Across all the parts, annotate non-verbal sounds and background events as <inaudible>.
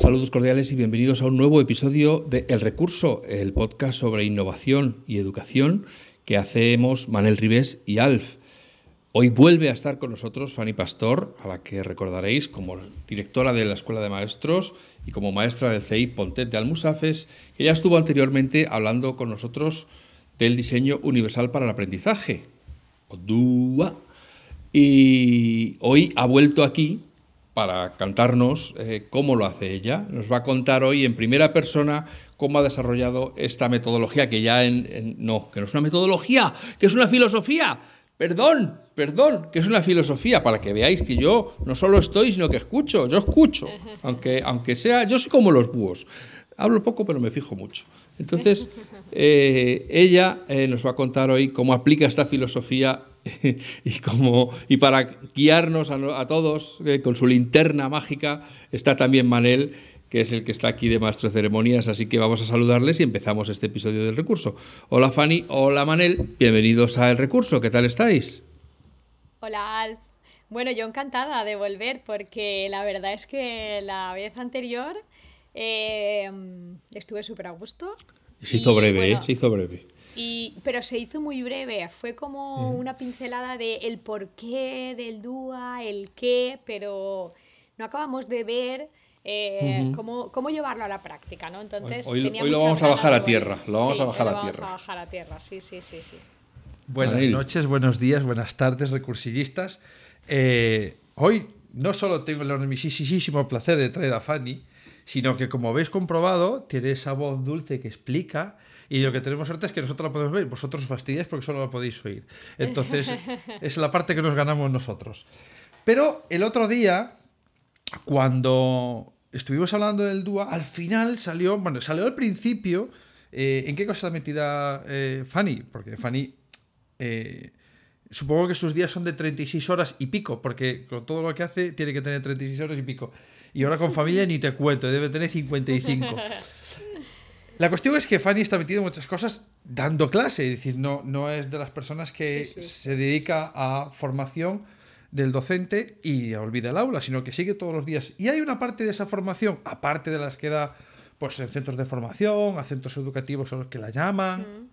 Saludos cordiales y bienvenidos a un nuevo episodio de El Recurso, el podcast sobre innovación y educación que hacemos Manel Ribés y Alf. Hoy vuelve a estar con nosotros Fanny Pastor, a la que recordaréis como directora de la Escuela de Maestros y como maestra del CEI Pontet de Almusafes, que ya estuvo anteriormente hablando con nosotros del diseño universal para el aprendizaje. Y hoy ha vuelto aquí para cantarnos eh, cómo lo hace ella. Nos va a contar hoy en primera persona cómo ha desarrollado esta metodología que ya en, No, que no es una metodología, que es una filosofía. Perdón, perdón, que es una filosofía, para que veáis que yo no solo estoy, sino que escucho, yo escucho, aunque, aunque sea, yo soy como los búhos. Hablo poco, pero me fijo mucho. Entonces, <laughs> eh, ella eh, nos va a contar hoy cómo aplica esta filosofía <laughs> y, como, y para guiarnos a, todos eh, con su linterna mágica está también Manel, que es el que está aquí de maestro de ceremonias, así que vamos a saludarles y empezamos este episodio del recurso. Hola Fanny, hola Manel, bienvenidos a El Recurso, ¿qué tal estáis? Hola Alf. Bueno, yo encantada de volver porque la verdad es que la vez anterior eh, estuve súper a gusto. Se hizo breve, ¿eh? Se hizo breve pero se hizo muy breve, fue como una pincelada de el porqué del DUA, el qué, pero no acabamos de ver eh, cómo, cómo, llevarlo a la práctica, ¿no? Entonces, hoy, lo vamos a bajar a tierra, lo vamos a bajar a tierra. Vamos a bajar a tierra, sí, sí, sí, sí. Buenas noches, buenos días, buenas tardes, recursillistas. Eh, hoy no solo tengo el enormísimo placer de traer a Fanny, sino que como habéis comprobado, tiene esa voz dulce que explica y lo que tenemos suerte es que nosotros la podemos ver, vosotros os fastidiáis porque solo la podéis oír. Entonces, <laughs> es la parte que nos ganamos nosotros. Pero el otro día, cuando estuvimos hablando del DUA, al final salió, bueno, salió al principio, eh, ¿en qué cosa está metida eh, Fanny? Porque Fanny... Eh, supongo que sus días son de 36 horas y pico, porque con todo lo que hace tiene que tener 36 horas y pico. Y ahora con <laughs> familia ni te cuento, debe tener 55. <laughs> La cuestión es que Fanny está metida en muchas cosas dando clase, es decir, no, no es de las personas que se dedica a formación del docente y olvida el aula, sino que sigue todos los días. Y hay una parte de esa formación, aparte de las que da pues, en centros de formación, a centros educativos a los que la llaman,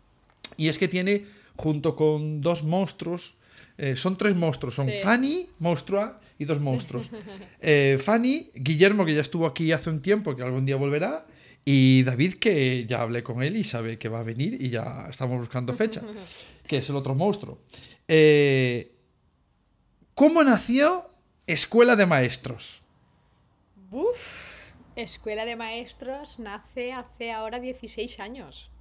y es que tiene, junto con dos monstruos, eh, son tres monstruos, son Fanny, monstrua, y dos monstruos. <laughs> Eh, Fanny, Guillermo, que ya estuvo aquí hace un tiempo, que algún día volverá, y David, que ya hablé con él y sabe que va a venir y ya estamos buscando fecha, <laughs> que es el otro monstruo. Eh, ¿Cómo nació Escuela de Maestros? Uf, Escuela de Maestros nace hace ahora 16 años.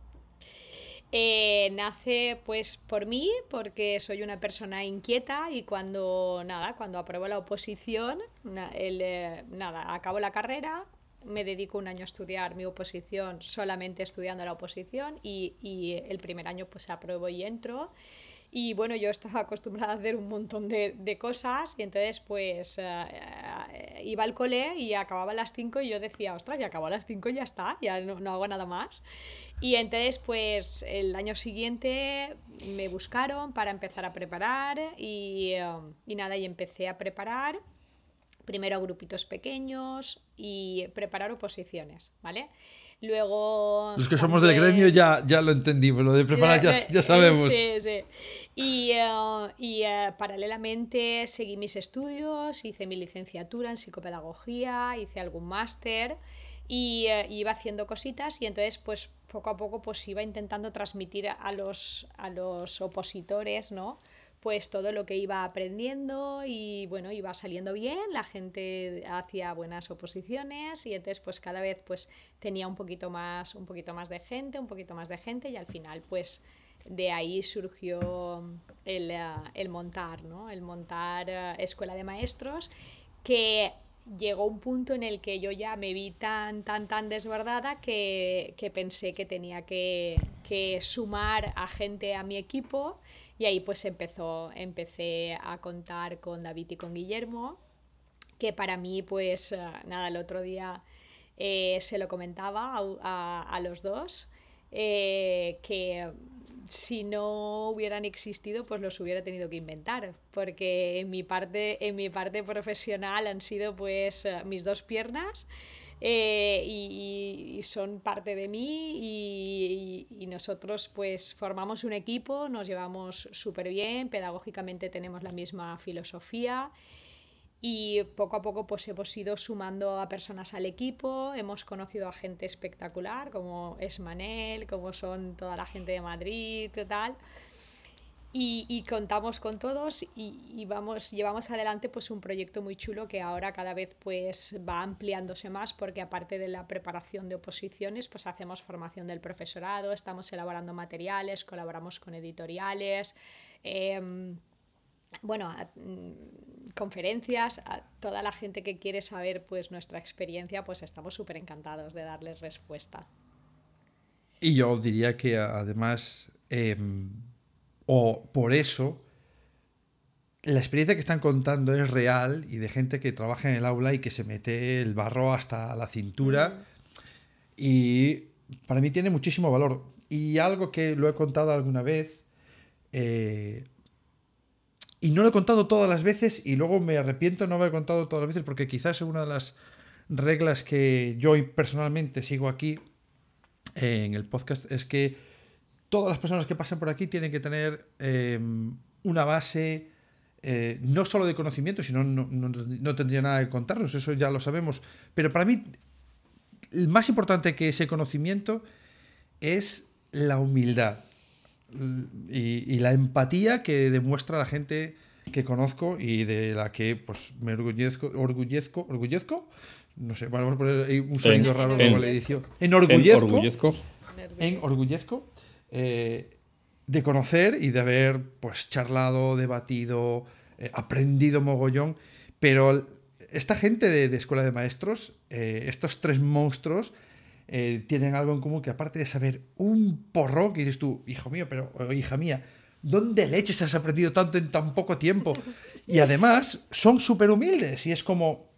Eh, nace pues por mí, porque soy una persona inquieta y cuando nada, cuando apruebo la oposición, eh, nada, acabo la carrera, me dedico un año a estudiar mi oposición solamente estudiando la oposición y, y el primer año pues apruebo y entro. Y bueno, yo estaba acostumbrada a hacer un montón de, de cosas y entonces pues eh, iba al cole y acababa a las 5 y yo decía, ostras, ya acabo a las 5 y ya está, ya no, no, hago nada más. Y entonces pues el año siguiente me buscaron para empezar a preparar y, eh, y nada, y empecé a preparar primero grupitos pequeños y preparar oposiciones, ¿vale? Luego... Los que somos del gremio ya, ya lo entendimos, lo de preparar ya, <laughs> ya sabemos. Sí, sí. Y, eh, y eh, paralelamente seguí mis estudios, hice mi licenciatura en psicopedagogía, hice algún máster y uh, iba haciendo cositas y entonces pues poco a poco pues iba intentando transmitir a los, a los opositores, ¿no? Pues todo lo que iba aprendiendo y bueno, iba saliendo bien, la gente hacía buenas oposiciones y entonces pues cada vez pues tenía un poquito más, un poquito más de gente, un poquito más de gente y al final pues de ahí surgió el, eh, montar, ¿no? El montar eh, escuela de maestros que llegó un punto en el que yo ya me vi tan, tan, tan desbordada que, que pensé que tenía que, que, sumar a gente a mi equipo y ahí pues empezó, empecé a contar con David y con Guillermo, que para mí pues eh, nada, el otro día eh, se lo comentaba a, a, los dos, eh, que si no hubieran existido, pues los hubiera tenido que inventar, porque en mi parte, en mi parte profesional han sido pues mis dos piernas eh, y, son parte de mí y, nosotros pues formamos un equipo, nos llevamos súper bien, pedagógicamente tenemos la misma filosofía y poco a poco pues hemos ido sumando a personas al equipo, hemos conocido a gente espectacular como es Manel, como son toda la gente de Madrid tal. Y, y, contamos con todos y, y, vamos, llevamos adelante pues un proyecto muy chulo que ahora cada vez pues va ampliándose más porque aparte de la preparación de oposiciones pues hacemos formación del profesorado, estamos elaborando materiales, colaboramos con editoriales. Eh, bueno, mm, conferencias, a toda la gente que quiere saber pues nuestra experiencia, pues estamos súper encantados de darles respuesta. Y yo diría que además, eh, o por eso, la experiencia que están contando es real y de gente que trabaja en el aula y que se mete el barro hasta la cintura. Y para mí tiene muchísimo valor. Y algo que lo he contado alguna vez, eh, y no lo he contado todas las veces y luego me arrepiento no haber contado todas las veces porque quizás es una de las reglas que yo personalmente sigo aquí eh, en el podcast es que todas las personas que pasan por aquí tienen que tener eh, una base eh, no solo de conocimiento, sino no, no, no, tendría nada que contarnos, eso ya lo sabemos. Pero para mí, el más importante que ese conocimiento es la humildad y, y, la empatía que demuestra la gente que conozco y de la que pues me orgullezco, orgullezco, orgullezco, no sé, vamos a poner ahí un sonido en, raro en, la edición. Enorgullezco. En orgullezco. En orgullezco eh, de conocer y de haber pues charlado, debatido, eh, aprendido mogollón, pero esta gente de, de Escuela de Maestros, eh, estos tres monstruos, tienen algo en común que aparte de saber un porro, que dices tú, hijo mío, pero hija mía, ¿dónde leches has aprendido tanto en tan poco tiempo? <laughs> Y además son súper humildes y es como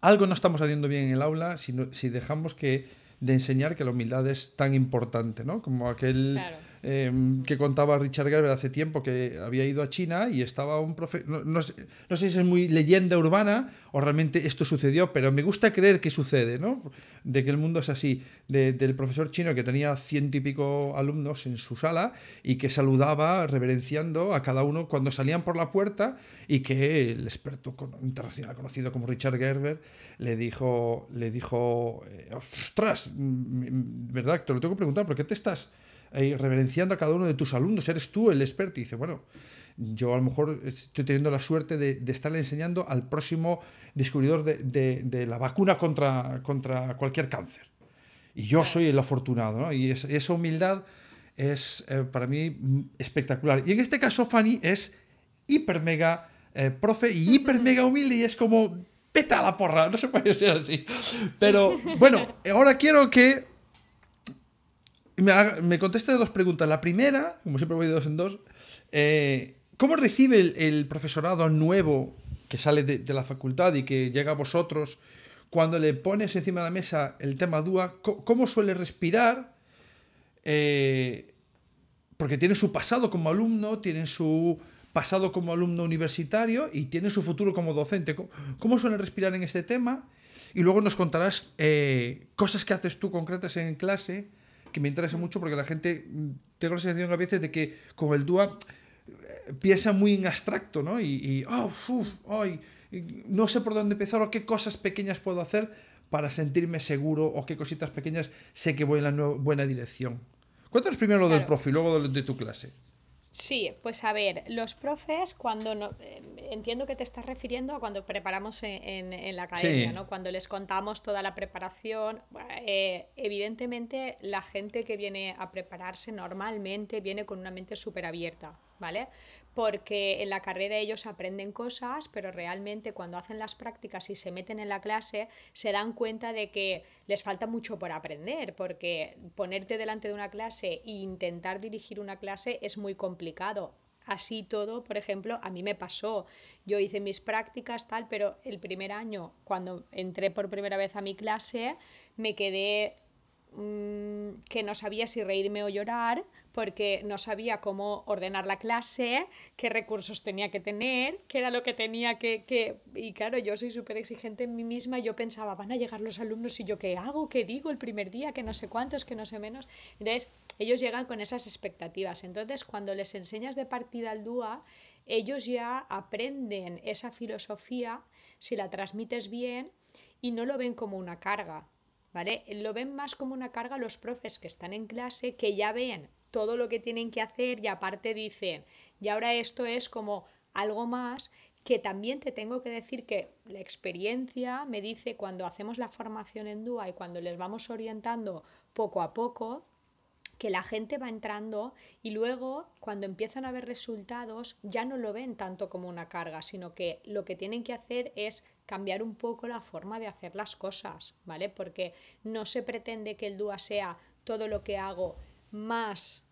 algo no estamos haciendo bien en el aula si, no, si dejamos que de enseñar que la humildad es tan importante, ¿no? Como aquel... eh, que contaba Richard Gerber hace tiempo que había ido a China y estaba un profe... No, no, sé, no, sé, si es muy leyenda urbana o realmente esto sucedió, pero me gusta creer que sucede, ¿no? De que el mundo es así, de, del profesor chino que tenía ciento y pico alumnos en su sala y que saludaba reverenciando a cada uno cuando salían por la puerta y que el experto internacional conocido como Richard Gerber le dijo, le dijo, eh, ostras, ¿verdad? Te lo tengo que preguntar, ¿por qué te estás eh, reverenciando a cada uno de tus alumnos, eres tú el experto. Y dice, bueno, yo a lo mejor estoy teniendo la suerte de, de estarle enseñando al próximo descubridor de, de, de, la vacuna contra, contra cualquier cáncer. Y yo soy el afortunado, ¿no? Y es, esa humildad es eh, para mí espectacular. Y en este caso, Fanny es hiper mega eh, profe y hiper <laughs> mega humilde y es como, vete a la porra, no se puede ser así. Pero bueno, ahora quiero que me, me conteste dos preguntas. La primera, como siempre voy de dos en dos, eh, ¿cómo recibe el, profesorado nuevo que sale de, la facultad y que llega a vosotros cuando le pones encima de la mesa el tema DUA? ¿Cómo suele respirar? Eh, porque tiene su pasado como alumno, tiene su pasado como alumno universitario y tiene su futuro como docente. ¿Cómo, cómo suele respirar en este tema? Y luego nos contarás eh, cosas que haces tú concretas en clase que me interesa mucho porque la gente, mm, tengo la sensación a veces de que con el DUA eh, piensa muy en abstracto, ¿no? Y, y oh, uf, ay, no sé por dónde empezar o qué cosas pequeñas puedo hacer para sentirme seguro o qué cositas pequeñas sé que voy en la buena dirección. Cuéntanos primero lo claro. del profe y luego de, de tu clase. Sí, pues a ver, los profes cuando no, eh, entiendo que te estás refiriendo a cuando preparamos en, en, en la academia, sí. ¿no? Cuando les contamos toda la preparación, eh, evidentemente la gente que viene a prepararse normalmente viene con una mente súper abierta. ¿Vale? Porque en la carrera ellos aprenden cosas, pero realmente cuando hacen las prácticas y se meten en la clase, se dan cuenta de que les falta mucho por aprender, porque ponerte delante de una clase e intentar dirigir una clase es muy complicado así todo, por ejemplo, a mí me pasó. Yo hice mis prácticas, tal, pero el primer año, cuando entré por primera vez a mi clase, me quedé Mm, que no sabía si reírme o llorar porque no sabía cómo ordenar la clase, qué recursos tenía que tener, qué era lo que tenía que... que... Y claro, yo soy súper exigente en mí misma yo pensaba, van a llegar los alumnos y yo qué hago, qué digo el primer día, que no sé cuántos, que no sé menos. Entonces, ellos llegan con esas expectativas. Entonces, cuando les enseñas de partida al DUA, ellos ya aprenden esa filosofía, si la transmites bien, y no lo ven como una carga, Lo ven más como una carga los profes que están en clase, que ya ven todo lo que tienen que hacer y aparte dicen, y ahora esto es como algo más que también te tengo que decir que la experiencia me dice cuando hacemos la formación en DUA y cuando les vamos orientando poco a poco, que la gente va entrando y luego cuando empiezan a ver resultados ya no lo ven tanto como una carga, sino que lo que tienen que hacer es cambiar un poco la forma de hacer las cosas, ¿vale? Porque no se pretende que el DUA sea todo lo que hago más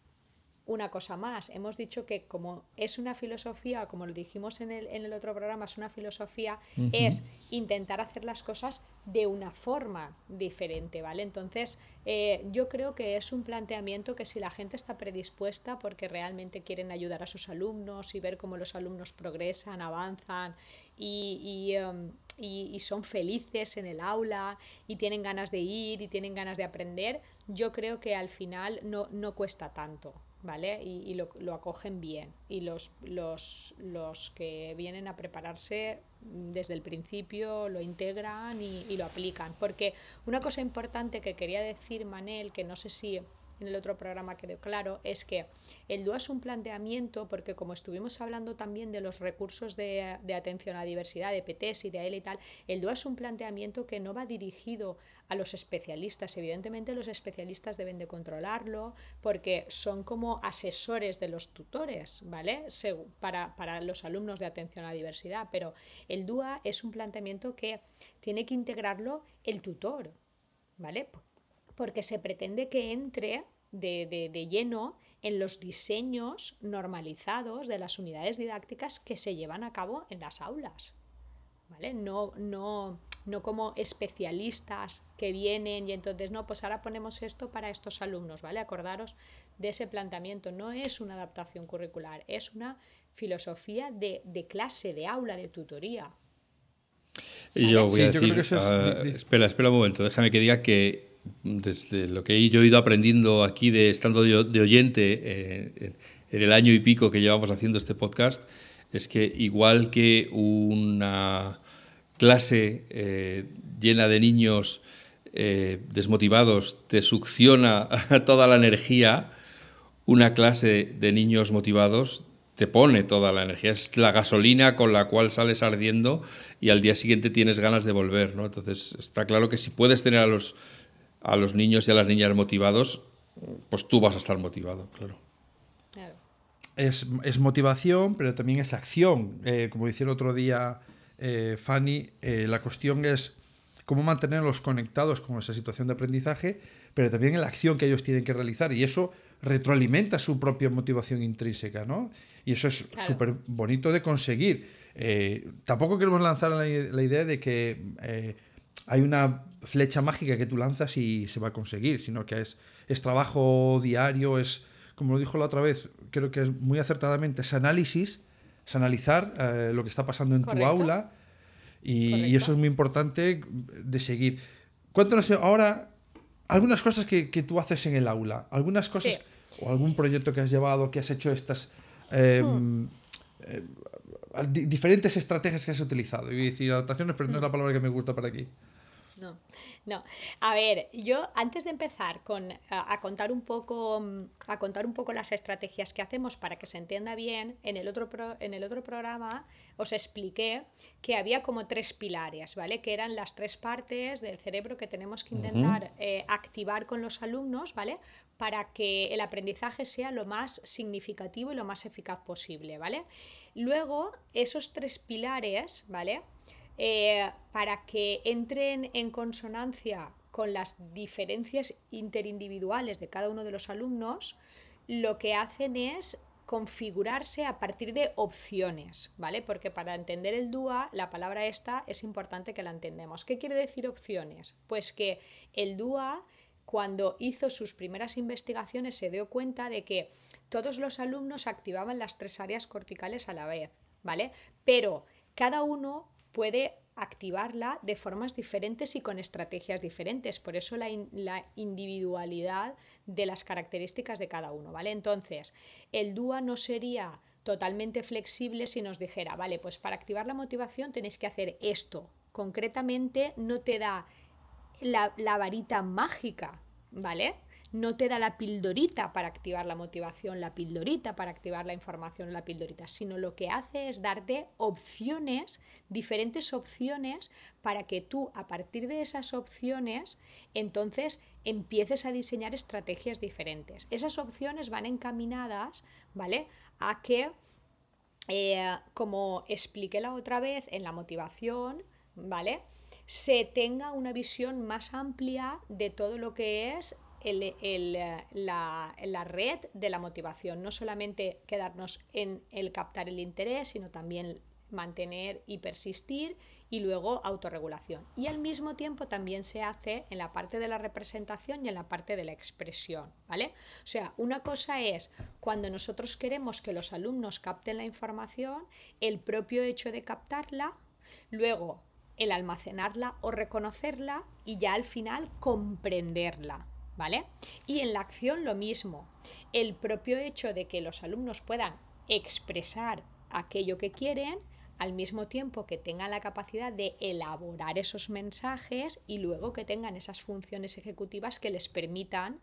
una cosa más. Hemos dicho que como es una filosofía, como lo dijimos en el, en el otro programa, es una filosofía, es intentar hacer las cosas de una forma diferente, ¿vale? Entonces, eh, yo creo que es un planteamiento que si la gente está predispuesta porque realmente quieren ayudar a sus alumnos y ver cómo los alumnos progresan, avanzan y, em, y, son felices en el aula y tienen ganas de ir y tienen ganas de aprender, yo creo que al final no, no cuesta tanto. ¿vale? Y, lo, acogen bien. Y los, los, los, que vienen a prepararse desde el principio lo integran y, y, lo aplican. Porque una cosa importante que quería decir, Manel, que no sé si en el otro programa quedó claro, es que el DUA es un planteamiento, porque como estuvimos hablando también de los recursos de, de atención a la diversidad, de PTS y de AEL y tal, el DUA es un planteamiento que no va dirigido a los especialistas. Evidentemente los especialistas deben de controlarlo porque son como asesores de los tutores, ¿vale? Para, para los alumnos de atención a la diversidad, pero el DUA es un planteamiento que tiene que integrarlo el tutor, ¿vale? Porque se pretende que entre de, de, de, lleno en los diseños normalizados de las unidades didácticas que se llevan a cabo en las aulas. ¿Vale? No, no, no como especialistas que vienen y entonces, no, pues ahora ponemos esto para estos alumnos, ¿vale? Acordaros de ese planteamiento. No es una adaptación curricular, es una filosofía de, de clase, de aula, de tutoría. Y yo voy sí, a decir, es... uh, espera, espera un momento, déjame que diga que desde lo que yo he ido aprendiendo aquí de estando de, oyente eh, en el año y pico que llevamos haciendo este podcast, es que igual que una clase eh, llena de niños eh, desmotivados te succiona <laughs> toda la energía, una clase de niños motivados te pone toda la energía. Es la gasolina con la cual sales ardiendo y al día siguiente tienes ganas de volver. ¿no? Entonces está claro que si puedes tener a los a los niños y a las niñas motivados, pues tú vas a estar motivado, claro. claro. Es, es, motivación, pero también es acción. Eh, como decía el otro día eh, Fanny, eh, la cuestión es cómo mantenerlos conectados con esa situación de aprendizaje, pero también en la acción que ellos tienen que realizar. Y eso retroalimenta su propia motivación intrínseca, ¿no? Y eso es súper bonito de conseguir. Eh, tampoco queremos lanzar la, la idea de que eh, hay una flecha mágica que tú lanzas y se va a conseguir, sino que es, es trabajo diario, es, como lo dijo la otra vez, creo que es muy acertadamente, es análisis, es analizar eh, lo que está pasando en Correcto. tu aula y, y, eso es muy importante de seguir. Cuéntanos ahora algunas cosas que, que tú haces en el aula, algunas cosas sí. o algún proyecto que has llevado, que has hecho estas... Eh, hmm. eh, diferentes estrategias que has utilizado. Y decir adaptaciones, pero no es la palabra que me gusta para aquí. No, no. A ver, yo antes de empezar con, a, contar un poco, a contar un poco las estrategias que hacemos para que se entienda bien, en el otro, en el otro programa os expliqué que había como tres pilares, ¿vale? Que eran las tres partes del cerebro que tenemos que intentar eh, activar con los alumnos, ¿vale? Para que el aprendizaje sea lo más significativo y lo más eficaz posible, ¿vale? Luego, esos tres pilares, ¿vale? Eh, para que entren en consonancia con las diferencias interindividuales de cada uno de los alumnos, lo que hacen es configurarse a partir de opciones, ¿vale? Porque para entender el DUA, la palabra esta es importante que la entendamos. ¿Qué quiere decir opciones? Pues que el DUA cuando hizo sus primeras investigaciones se dio cuenta de que todos los alumnos activaban las tres áreas corticales a la vez, ¿vale? Pero cada uno puede activarla de formas diferentes y con estrategias diferentes. Por eso la, individualidad de las características de cada uno, ¿vale? Entonces, el DUA no sería totalmente flexible si nos dijera, vale, pues para activar la motivación tenéis que hacer esto. Concretamente no te da la, varita mágica, ¿vale? no te da la pildorita para activar la motivación, la pildorita para activar la información, la pildorita, sino lo que hace es darte opciones, diferentes opciones, para que tú a partir de esas opciones entonces empieces a diseñar estrategias diferentes. Esas opciones van encaminadas, ¿vale? A que, eh, como expliqué la otra vez en la motivación, ¿vale? Se tenga una visión más amplia de todo lo que es el, la, la, red de la motivación, no solamente quedarnos en el captar el interés, sino también mantener y persistir y luego autorregulación. Y al mismo tiempo también se hace en la parte de la representación y en la parte de la expresión, ¿vale? O sea, una cosa es cuando nosotros queremos que los alumnos capten la información, el propio hecho de captarla, luego el almacenarla o reconocerla y ya al final comprenderla. ¿vale? Y en la acción lo mismo. El propio hecho de que los alumnos puedan expresar aquello que quieren, al mismo tiempo que tengan la capacidad de elaborar esos mensajes y luego que tengan esas funciones ejecutivas que les permitan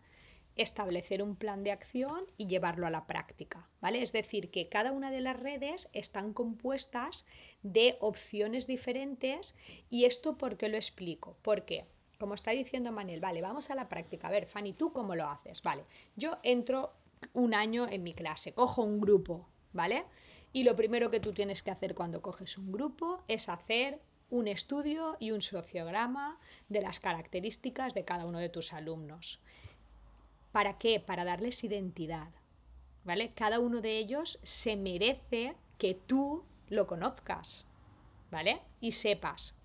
establecer un plan de acción y llevarlo a la práctica, ¿vale? Es decir, que cada una de las redes están compuestas de opciones diferentes y esto ¿por qué lo explico? Porque como está diciendo Manel, vale, vamos a la práctica. A ver, Fanny, ¿tú cómo lo haces? Vale, yo entro un año en mi clase, cojo un grupo, ¿vale? Y lo primero que tú tienes que hacer cuando coges un grupo es hacer un estudio y un sociograma de las características de cada uno de tus alumnos. ¿Para qué? Para darles identidad, ¿vale? Cada uno de ellos se merece que tú lo conozcas, ¿vale? Y sepas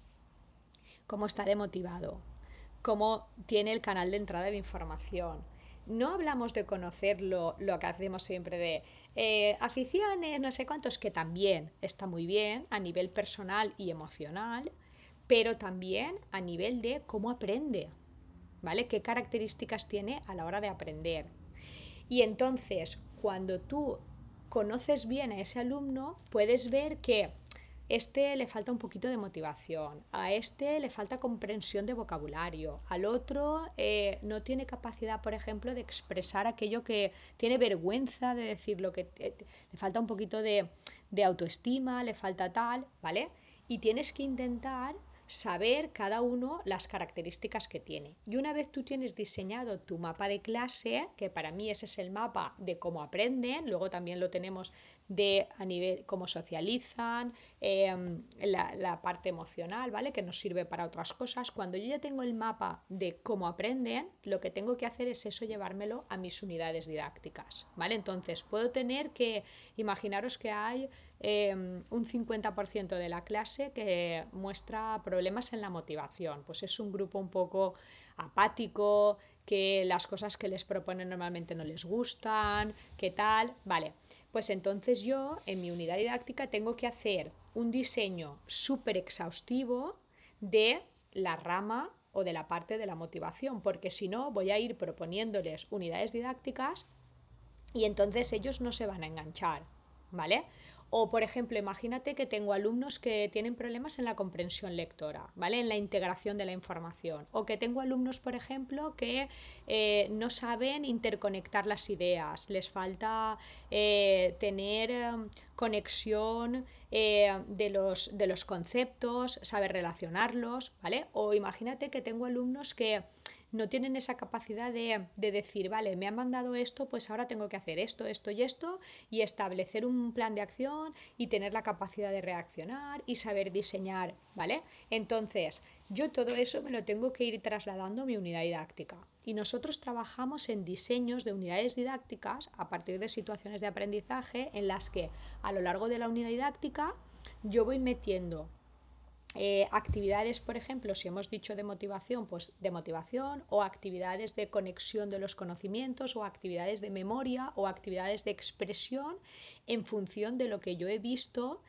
cómo está de motivado, cómo tiene el canal de entrada de información. No hablamos de conocerlo, lo que hacemos siempre de eh, aficiones, no sé cuántos, que también está muy bien a nivel personal y emocional, pero también a nivel de cómo aprende, ¿vale? ¿Qué características tiene a la hora de aprender? Y entonces, cuando tú conoces bien a ese alumno, puedes ver que este le falta un poquito de motivación, a este le falta comprensión de vocabulario, al otro eh, no tiene capacidad, por ejemplo, de expresar aquello que tiene vergüenza de decir lo que le falta un poquito de autoestima, le falta tal, ¿vale? Y tienes que intentar saber cada uno las características que tiene. Y una vez tú tienes diseñado tu mapa de clase, que para mí ese es el mapa de cómo aprenden, luego también lo tenemos de a nivel cómo socializan, em, la, la, parte emocional, ¿vale? Que nos sirve para otras cosas. Cuando yo ya tengo el mapa de cómo aprenden, lo que tengo que hacer es eso, llevármelo a mis unidades didácticas, ¿vale? Entonces puedo tener que, imaginaros que hay Em, un 50% de la clase que muestra problemas en la motivación. Pues es un grupo un poco apático, que las cosas que les proponen normalmente no les gustan, qué tal. Vale, pues entonces yo en mi unidad didáctica tengo que hacer un diseño súper exhaustivo de la rama o de la parte de la motivación, porque si no voy a ir proponiéndoles unidades didácticas y entonces ellos no se van a enganchar, ¿vale? O, por ejemplo, imagínate que tengo alumnos que tienen problemas en la comprensión lectora, ¿vale? En la integración de la información. O que tengo alumnos, por ejemplo, que eh, no saben interconectar las ideas, les falta eh, tener em, conexión eh, de, los, de los conceptos, saber relacionarlos, ¿vale? O imagínate que tengo alumnos que no tienen esa capacidad de, decir, vale, me han mandado esto, pues ahora tengo que hacer esto, esto y esto, y establecer un plan de acción y tener la capacidad de reaccionar y saber diseñar, ¿vale? Entonces, yo todo eso me lo tengo que ir trasladando a mi unidad didáctica. Y nosotros trabajamos en diseños de unidades didácticas a partir de situaciones de aprendizaje en las que a lo largo de la unidad didáctica yo voy metiendo eh, actividades, por ejemplo, si hemos dicho de motivación, pues de motivación o actividades de conexión de los conocimientos o actividades de memoria o actividades de expresión en función de lo que yo he visto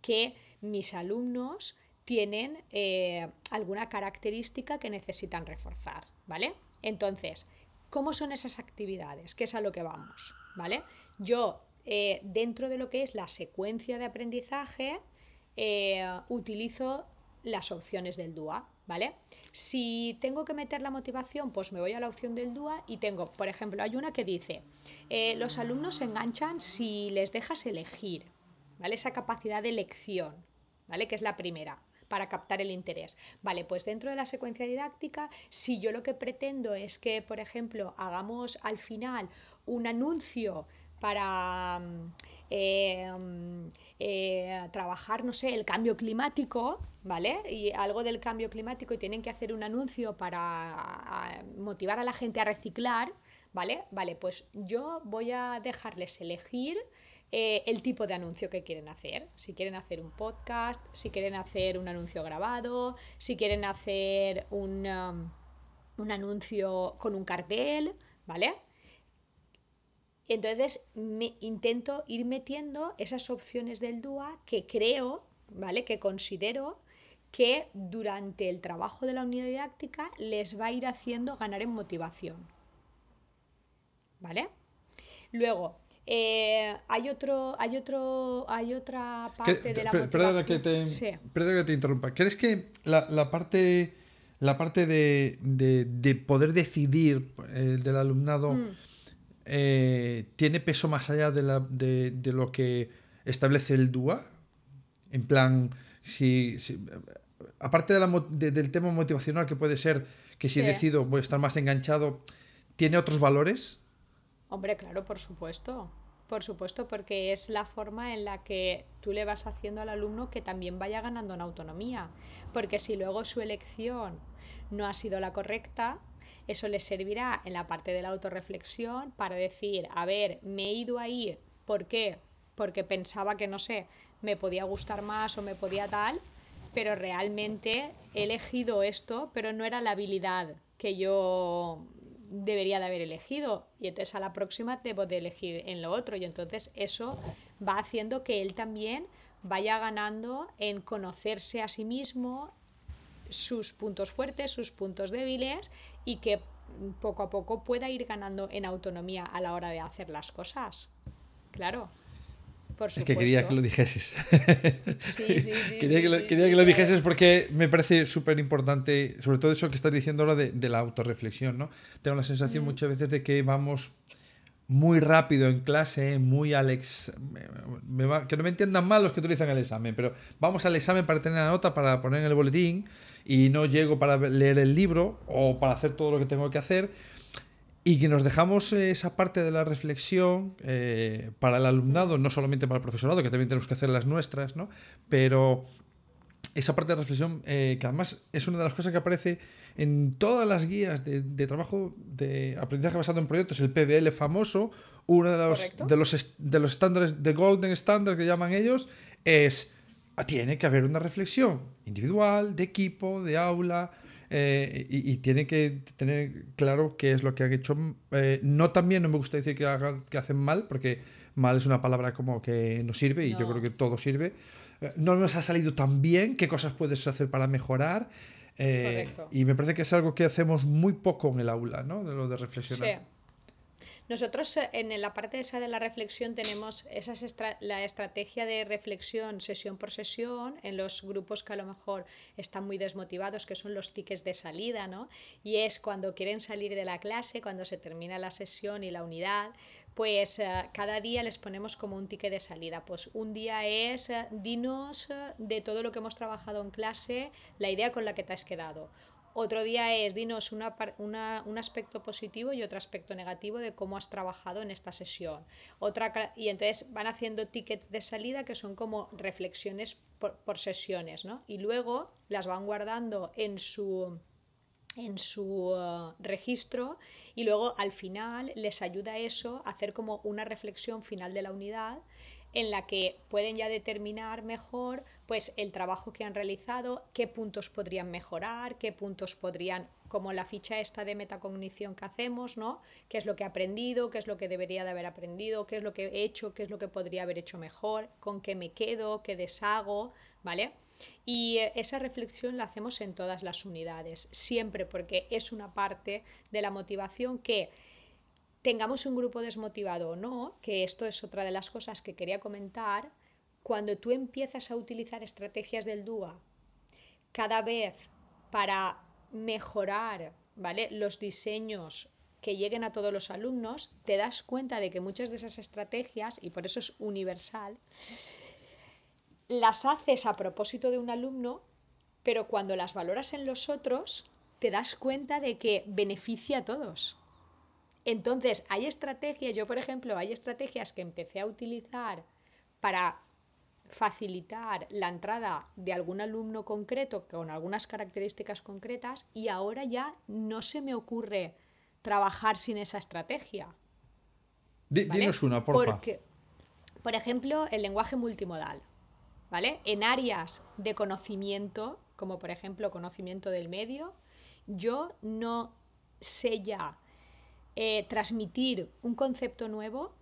que mis alumnos tienen eh, alguna característica que necesitan reforzar, ¿vale? Entonces, ¿cómo son esas actividades? ¿Qué es a lo que vamos? ¿Vale? Yo, eh, dentro de lo que es la secuencia de aprendizaje, eh, utilizo las opciones del DUA, ¿vale? Si tengo que meter la motivación, pues me voy a la opción del DUA y tengo, por ejemplo, hay una que dice, eh, los alumnos se enganchan si les dejas elegir, ¿vale? Esa capacidad de elección, ¿vale? Que es la primera para captar el interés. Vale, pues dentro de la secuencia didáctica, si yo lo que pretendo es que, por ejemplo, hagamos al final un anuncio para mm, mm, eh, trabajar, no sé, el cambio climático, ¿vale? Y algo del cambio climático y tienen que hacer un anuncio para motivar a la gente a reciclar, ¿vale? Vale, pues yo voy a dejarles elegir eh, el tipo de anuncio que quieren hacer. Si quieren hacer un podcast, si quieren hacer un anuncio grabado, si quieren hacer un, um, un anuncio con un cartel, ¿vale? Entonces me intento ir metiendo esas opciones del DUA que creo, ¿vale? Que considero que durante el trabajo de la unidad didáctica les va a ir haciendo ganar en motivación. ¿Vale? Luego, eh, hay otro, hay otro, hay otra parte de la motivación. Perdona que te, que te interrumpa. ¿Crees que la, parte, la parte de, poder decidir eh, del alumnado mm. Eh, tiene peso más allá de, la, de, lo que establece el DUA? En plan, si, aparte de la, del tema motivacional que puede ser que si decido voy a estar más enganchado, ¿tiene otros valores? Hombre, claro, por supuesto. Por supuesto, porque es la forma en la que tú le vas haciendo al alumno que también vaya ganando en autonomía. Porque si luego su elección no ha sido la correcta, eso les servirá en la parte de la autorreflexión para decir, a ver, me he ido ahí, ¿por qué? Porque pensaba que, no sé, me podía gustar más o me podía tal, pero realmente he elegido esto, pero no era la habilidad que yo debería de haber elegido y entonces a la próxima debo de elegir en lo otro y entonces eso va haciendo que él también vaya ganando en conocerse a sí mismo, sus puntos fuertes, sus puntos débiles y que poco a poco pueda ir ganando en autonomía a la hora de hacer las cosas. Claro. Por supuesto. Es que quería que lo dijeses. <laughs> Sí, sí, sí. quería, que, lo, quería que lo dijeses porque me parece súper importante, sobre todo eso que estás diciendo ahora de, la autorreflexión, ¿no? Tengo la sensación muchas veces de que vamos muy rápido en clase, muy al ex... que no me entiendan mal los que utilizan el examen, pero vamos al examen para tener la nota, para poner en el boletín y no llego para leer el libro o para hacer todo lo que tengo que hacer y que nos dejamos esa parte de la reflexión eh, para el alumnado, no solamente para el profesorado, que también tenemos que hacer las nuestras, ¿no? pero esa parte de reflexión, eh, que además es una de las cosas que aparece en todas las guías de, trabajo de aprendizaje basado en proyectos, el PBL famoso, uno de los, de los, de los estándares, de Golden Standard que llaman ellos, es, tiene que haber una reflexión individual, de equipo, de aula, eh, y, tiene que tener claro qué es lo que han hecho. Eh, no también, no me gusta decir que, que hacen mal, porque mal es una palabra como que no sirve, y yo creo que todo sirve. Eh, no nos ha salido tan bien, qué cosas puedes hacer para mejorar. Eh, y me parece que es algo que hacemos muy poco en el aula, ¿no? De lo de reflexionar. Nosotros eh, en la parte esa de la reflexión tenemos esa la estrategia de reflexión sesión por sesión en los grupos que a lo mejor están muy desmotivados, que son los tickets de salida, ¿no? Y es cuando quieren salir de la clase, cuando se termina la sesión y la unidad, pues eh, cada día les ponemos como un ticket de salida. Pues un día es eh, dinos de todo lo que hemos trabajado en clase, la idea con la que te has quedado. Otro día es dinos una, un aspecto positivo y otro aspecto negativo de cómo has trabajado en esta sesión. Otra, y entonces van haciendo tickets de salida que son como reflexiones por, sesiones, ¿no? Y luego las van guardando en su en su uh, registro y luego al final les ayuda eso a hacer como una reflexión final de la unidad en la que pueden ya determinar mejor pues el trabajo que han realizado, qué puntos podrían mejorar, qué puntos podrían, como la ficha esta de metacognición que hacemos, ¿no? ¿Qué es lo que he aprendido? ¿Qué es lo que debería de haber aprendido? ¿Qué es lo que he hecho? ¿Qué es lo que podría haber hecho mejor? ¿Con qué me quedo? ¿Qué deshago? ¿Vale? Y eh, esa reflexión la hacemos en todas las unidades, siempre porque es una parte de la motivación que tengamos un grupo desmotivado o no, que esto es otra de las cosas que quería comentar, cuando tú empiezas a utilizar estrategias del DUA cada vez para mejorar ¿vale? los diseños que lleguen a todos los alumnos, te das cuenta de que muchas de esas estrategias, y por eso es universal, las haces a propósito de un alumno, pero cuando las valoras en los otros, te das cuenta de que beneficia a todos. Entonces, hay estrategias, yo por ejemplo, hay estrategias que empecé a utilizar para facilitar la entrada de algún alumno concreto con algunas características concretas y ahora ya no se me ocurre trabajar sin esa estrategia. Dinos una, por Porque, por ejemplo, el lenguaje multimodal. ¿Vale? En áreas de conocimiento, como por ejemplo conocimiento del medio, yo no sé ya eh, transmitir un concepto nuevo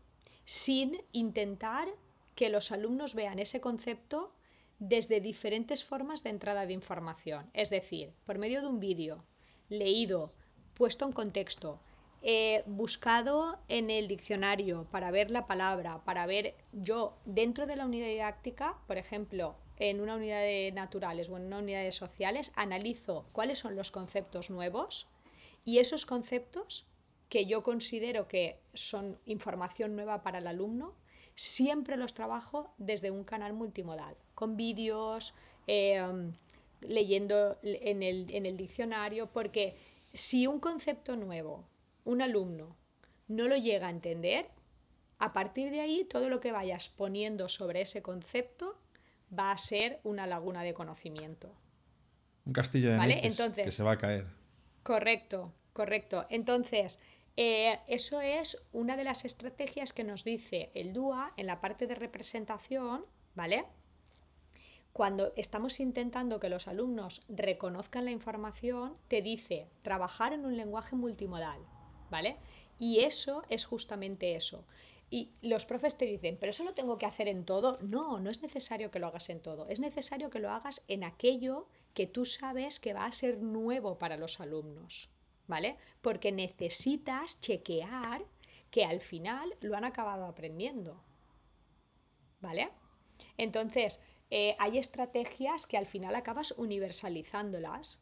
sin intentar que los alumnos vean ese concepto desde diferentes formas de entrada de información. Es decir, por medio de un vídeo, leído, puesto en contexto, eh, buscado en el diccionario para ver la palabra, para ver yo dentro de la unidad didáctica, por ejemplo, en una unidad de naturales o en una unidad de sociales, analizo cuáles son los conceptos nuevos y esos conceptos que yo considero que son información nueva para el alumno, siempre los trabajo desde un canal multimodal, con vídeos, em, leyendo en el, en el diccionario, porque si un concepto nuevo, un alumno, no lo llega a entender, a partir de ahí todo lo que vayas poniendo sobre ese concepto va a ser una laguna de conocimiento. Un castillo de ¿Vale? Entonces, que se va a caer. Correcto, correcto. Entonces, eh, eso es una de las estrategias que nos dice el DUA en la parte de representación, ¿vale? Cuando estamos intentando que los alumnos reconozcan la información, te dice trabajar en un lenguaje multimodal, ¿vale? Y eso es justamente eso. Y los profes te dicen, pero eso lo tengo que hacer en todo. No, no es necesario que lo hagas en todo. Es necesario que lo hagas en aquello que tú sabes que va a ser nuevo para los alumnos. ¿Vale? Porque necesitas chequear que al final lo han acabado aprendiendo, ¿vale? Entonces, eh, hay estrategias que al final acabas universalizándolas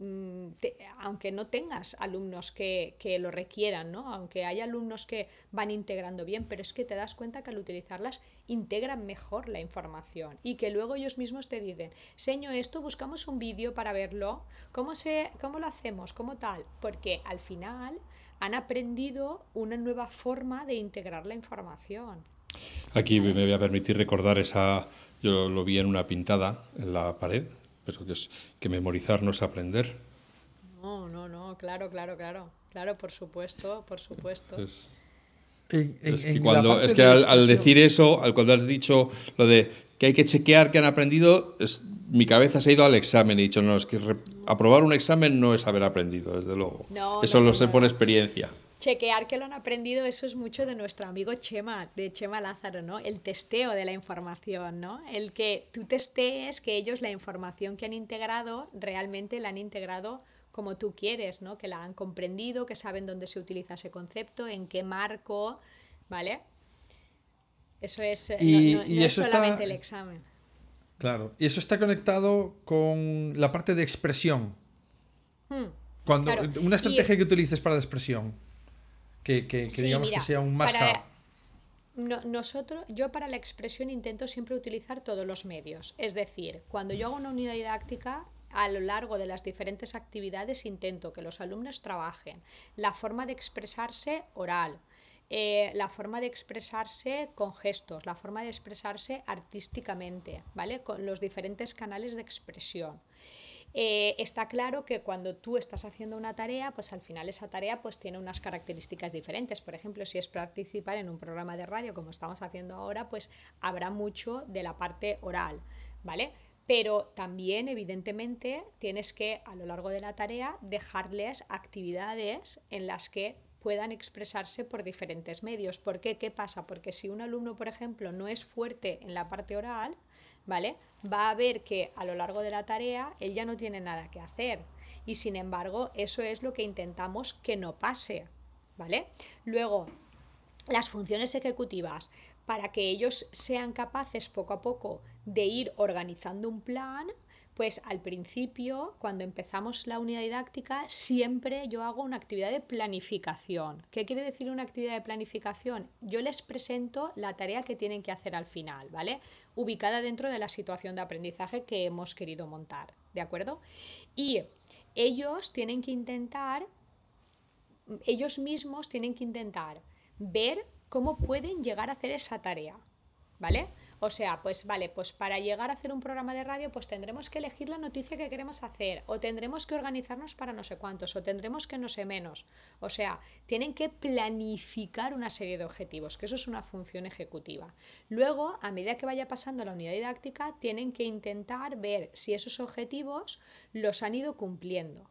Mm, aunque no tengas alumnos que, lo requieran, ¿no? aunque hay alumnos que van integrando bien, pero es que te das cuenta que al utilizarlas integran mejor la información y que luego ellos mismos te dicen, seño esto, buscamos un vídeo para verlo, ¿Cómo, se, ¿cómo lo hacemos? ¿Cómo tal? Porque al final han aprendido una nueva forma de integrar la información. Aquí me voy a permitir recordar esa, yo lo vi en una pintada en la pared, pero que, es, que memorizar no es aprender. No, no, no, claro, claro, claro. Claro, por supuesto, por supuesto. Es, que, cuando, es que al, decir eso, al cuando has dicho lo de que hay que chequear que han aprendido, es, mi cabeza se ha ido al examen y he dicho, no, es que aprobar un examen no es haber aprendido, desde luego. eso lo sé por experiencia. Chequear que lo han aprendido, eso es mucho de nuestro amigo Chema, de Chema Lázaro, ¿no? El testeo de la información, ¿no? El que tú testees que ellos la información que han integrado realmente la han integrado como tú quieres, ¿no? Que la han comprendido, que saben dónde se utiliza ese concepto, en qué marco, ¿vale? Eso es, y, no, es solamente el examen. Claro, y eso está conectado con la parte de expresión. Hmm, Cuando, Una estrategia que utilices para la expresión que, digamos que sea un más nosotros, yo para la expresión intento siempre utilizar todos los medios. Es decir, cuando yo hago una unidad didáctica, a lo largo de las diferentes actividades intento que los alumnos trabajen la forma de expresarse oral, eh, la forma de expresarse con gestos, la forma de expresarse artísticamente, ¿vale? Con los diferentes canales de expresión. Eh, está claro que cuando tú estás haciendo una tarea, pues al final esa tarea pues tiene unas características diferentes. Por ejemplo, si es participar en un programa de radio como estamos haciendo ahora, pues habrá mucho de la parte oral, ¿vale? Pero también, evidentemente, tienes que a lo largo de la tarea dejarles actividades en las que puedan expresarse por diferentes medios. ¿Por qué? ¿Qué pasa? Porque si un alumno, por ejemplo, no es fuerte en la parte oral, ¿vale? Va a ver que a lo largo de la tarea él ya no tiene nada que hacer. Y sin embargo, eso es lo que intentamos que no pase, ¿vale? Luego, las funciones ejecutivas, para que ellos sean capaces poco a poco de ir organizando un plan, pues al principio, cuando empezamos la unidad didáctica, siempre yo hago una actividad de planificación. ¿Qué quiere decir una actividad de planificación? Yo les presento la tarea que tienen que hacer al final, ¿vale? Ubicada dentro de la situación de aprendizaje que hemos querido montar, ¿de acuerdo? Y ellos tienen que intentar, ellos mismos tienen que intentar ver cómo pueden llegar a hacer esa tarea, ¿vale? O sea, pues vale, pues para llegar a hacer un programa de radio, pues tendremos que elegir la noticia que queremos hacer, o tendremos que organizarnos para no sé cuántos, o tendremos que no sé menos. O sea, tienen que planificar una serie de objetivos, que eso es una función ejecutiva. Luego, a medida que vaya pasando la unidad didáctica, tienen que intentar ver si esos objetivos los han ido cumpliendo.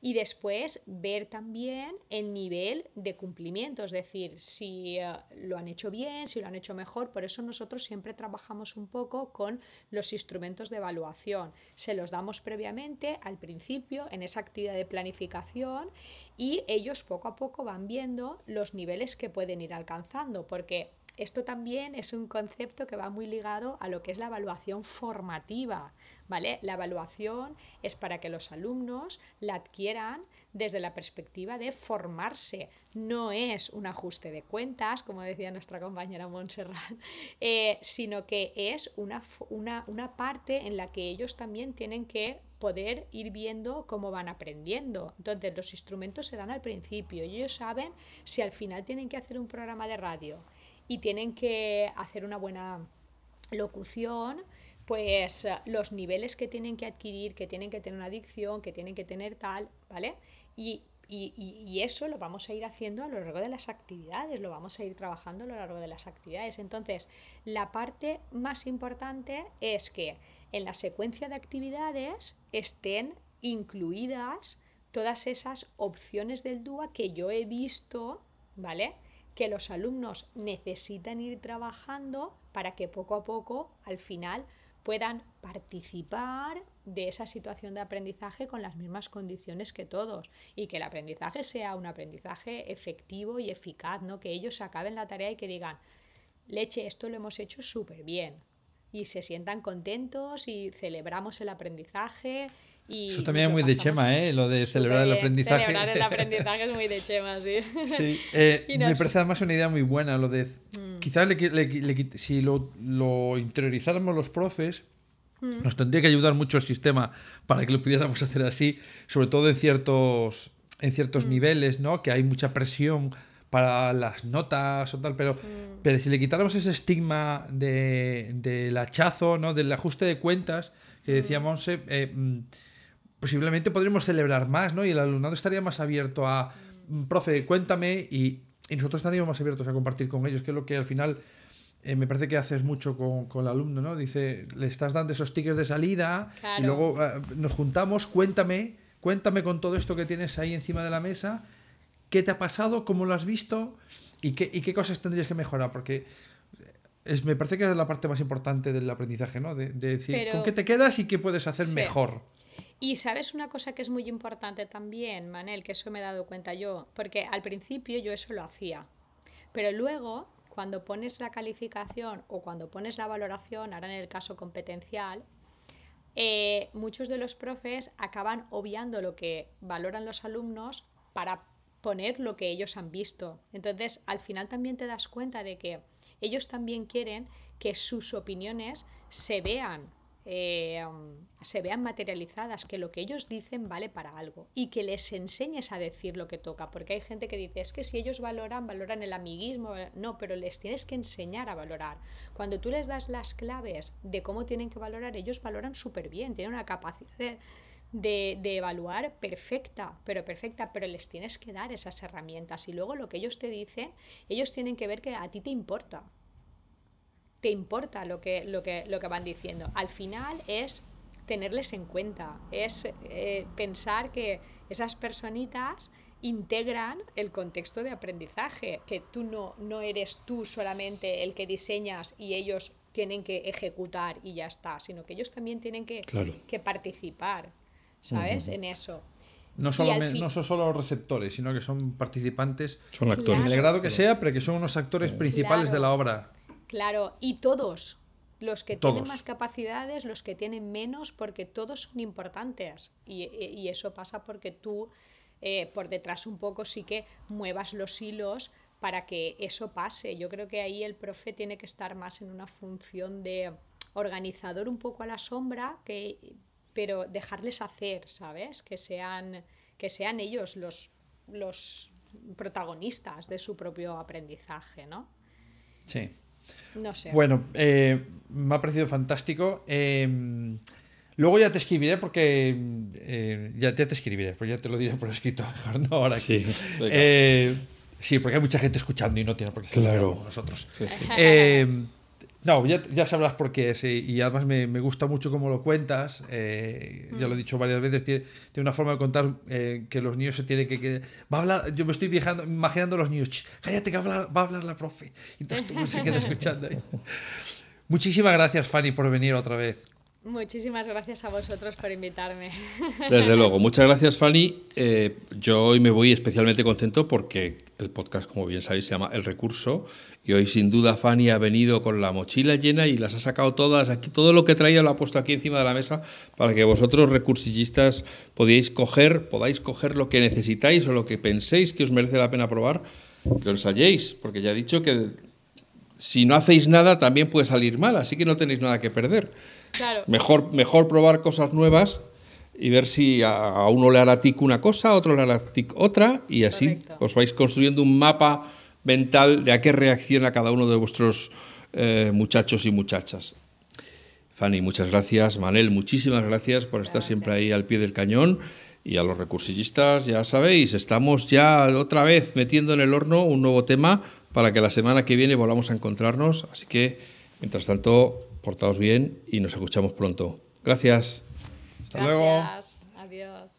Y después ver también el nivel de cumplimiento, es decir, si eh, lo han hecho bien, si lo han hecho mejor. Por eso nosotros siempre trabajamos un poco con los instrumentos de evaluación. Se los damos previamente al principio en esa actividad de planificación y ellos poco a poco van viendo los niveles que pueden ir alcanzando, porque esto también es un concepto que va muy ligado a lo que es la evaluación formativa, ¿vale? La evaluación es para que los alumnos la adquieran desde la perspectiva de formarse. No es un ajuste de cuentas, como decía nuestra compañera Montserrat, <laughs> eh, sino que es una, una, una parte en la que ellos también tienen que poder ir viendo cómo van aprendiendo. Entonces, los instrumentos se dan al principio y ellos saben si al final tienen que hacer un programa de radio y tienen que hacer una buena locución, pues eh, los niveles que tienen que adquirir, que tienen que tener una dicción, que tienen que tener tal, ¿vale? Y, y, eso lo vamos a ir haciendo a lo largo de las actividades, lo vamos a ir trabajando a lo largo de las actividades. Entonces, la parte más importante es que en la secuencia de actividades estén incluidas todas esas opciones del DUA que yo he visto, ¿vale? Que los alumnos necesitan ir trabajando para que poco a poco, al final, puedan participar de esa situación de aprendizaje con las mismas condiciones que todos y que el aprendizaje sea un aprendizaje efectivo y eficaz, ¿no? Que ellos acaben la tarea y que digan, leche, esto lo hemos hecho súper bien. Y se sientan contentos y celebramos el aprendizaje eso también es muy de Chema, ¿eh? Lo de celebrar el aprendizaje. Celebrar el <laughs> aprendizaje es muy de Chema, sí. sí. <laughs> Eh, me parece además una idea muy buena lo de... Mm. Quizás si lo, lo, interiorizáramos los profes, mm. nos tendría que ayudar mucho el sistema para que lo pudiéramos hacer así, sobre todo en ciertos, en ciertos mm. niveles, ¿no? Que hay mucha presión para las notas o tal, pero, pero si le quitáramos ese estigma del de, hachazo, ¿no? Del ajuste de cuentas que decía Monse... Eh, posiblemente podríamos celebrar más, ¿no? Y el alumnado estaría más abierto a, mm, profe, cuéntame, y, nosotros estaríamos más abiertos a compartir con ellos, que es lo que al final eh, me parece que haces mucho con, con, el alumno, ¿no? Dice, le estás dando esos tickets de salida y luego eh, nos juntamos, cuéntame, cuéntame con todo esto que tienes ahí encima de la mesa, qué te ha pasado, cómo lo has visto y qué, y qué cosas tendrías que mejorar, porque es, me parece que es la parte más importante del aprendizaje, ¿no? De, decir con qué te quedas y qué puedes hacer mejor. Y sabes una cosa que es muy importante también, Manel, que eso me he dado cuenta yo, porque al principio yo eso lo hacía, pero luego cuando pones la calificación o cuando pones la valoración, ahora en el caso competencial, eh, muchos de los profes acaban obviando lo que valoran los alumnos para poner lo que ellos han visto. Entonces, al final también te das cuenta de que ellos también quieren que sus opiniones se vean eh, se vean materializadas, que lo que ellos dicen vale para algo y que les enseñes a decir lo que toca, porque hay gente que dice, es que si ellos valoran, valoran el amiguismo, no, pero les tienes que enseñar a valorar. Cuando tú les das las claves de cómo tienen que valorar, ellos valoran súper bien, tienen una capacidad de, de, evaluar perfecta, pero perfecta, pero les tienes que dar esas herramientas. Y luego lo que ellos te dicen, ellos tienen que ver que a ti te importa te importa lo que, lo que, lo que van diciendo. Al final es tenerles en cuenta, es eh, pensar que esas personitas integran el contexto de aprendizaje, que tú no, no eres tú solamente el que diseñas y ellos tienen que ejecutar y ya está, sino que ellos también tienen que, que participar, ¿sabes? En eso. No, solo no son solo receptores, sino que son participantes son actores. en el grado que sea, pero que son unos actores principales de la obra. Claro, y todos, los que tienen más capacidades, los que tienen menos, porque todos son importantes. Y, eso pasa porque tú, eh, por detrás un poco, sí que muevas los hilos para que eso pase. Yo creo que ahí el profe tiene que estar más en una función de organizador un poco a la sombra, que, pero dejarles hacer, ¿sabes? Que sean, que sean ellos los, los protagonistas de su propio aprendizaje, ¿no? Sí. No sé. Bueno, eh, me ha parecido fantástico. Eh, luego ya te escribiré porque. Eh, ya, te escribiré, pues ya te lo diré por escrito <laughs> mejor, no ahora aquí. Sí, sí, porque hay mucha gente escuchando y no tiene por qué ser claro. nosotros. Sí. No, ya, ya, sabrás por qué es. Y, además me, me, gusta mucho cómo lo cuentas. Eh, Ya lo he dicho varias veces. Tiene, tiene una forma de contar eh, que los niños se tienen que, que, Va a hablar. Yo me estoy viajando, imaginando a los niños. cállate que va a, hablar, va a hablar la profe. Y entonces tú se queda <laughs> escuchando ahí. Muchísimas gracias, Fanny, por venir otra vez. Muchísimas gracias a vosotros por invitarme. <laughs> Desde luego, muchas gracias Fanny. Eh, yo hoy me voy especialmente contento porque el podcast, como bien sabéis, se llama El Recurso y hoy sin duda Fanny ha venido con la mochila llena y las ha sacado todas aquí. Todo lo que traía lo ha puesto aquí encima de la mesa para que vosotros recursillistas podáis coger, podáis coger lo que necesitáis o lo que penséis que os merece la pena probar, lo ensayéis, porque ya he dicho que si no hacéis nada también puede salir mal, así que no tenéis nada que perder. Mejor, mejor probar cosas nuevas y ver si a, uno le hará tic una cosa, a otro le hará tic otra, y así os vais construyendo un mapa mental de a qué reacciona cada uno de vuestros eh, muchachos y muchachas. Fanny, muchas gracias. Manel, muchísimas gracias por estar siempre ahí al pie del cañón. Y a los recursillistas, ya sabéis, estamos ya otra vez metiendo en el horno un nuevo tema para que la semana que viene volvamos a encontrarnos. Así que, mientras tanto, portaos bien y nos escuchamos pronto. Gracias. Hasta luego. Adiós.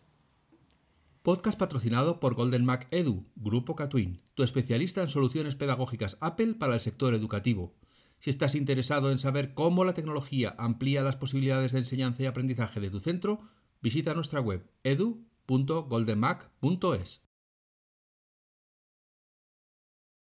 Podcast patrocinado por Golden Mac Edu, Grupo Catwin, tu especialista en soluciones pedagógicas Apple para el sector educativo. Si estás interesado en saber cómo la tecnología amplía las posibilidades de enseñanza y aprendizaje de tu centro, visita nuestra web edu.goldenmac.es.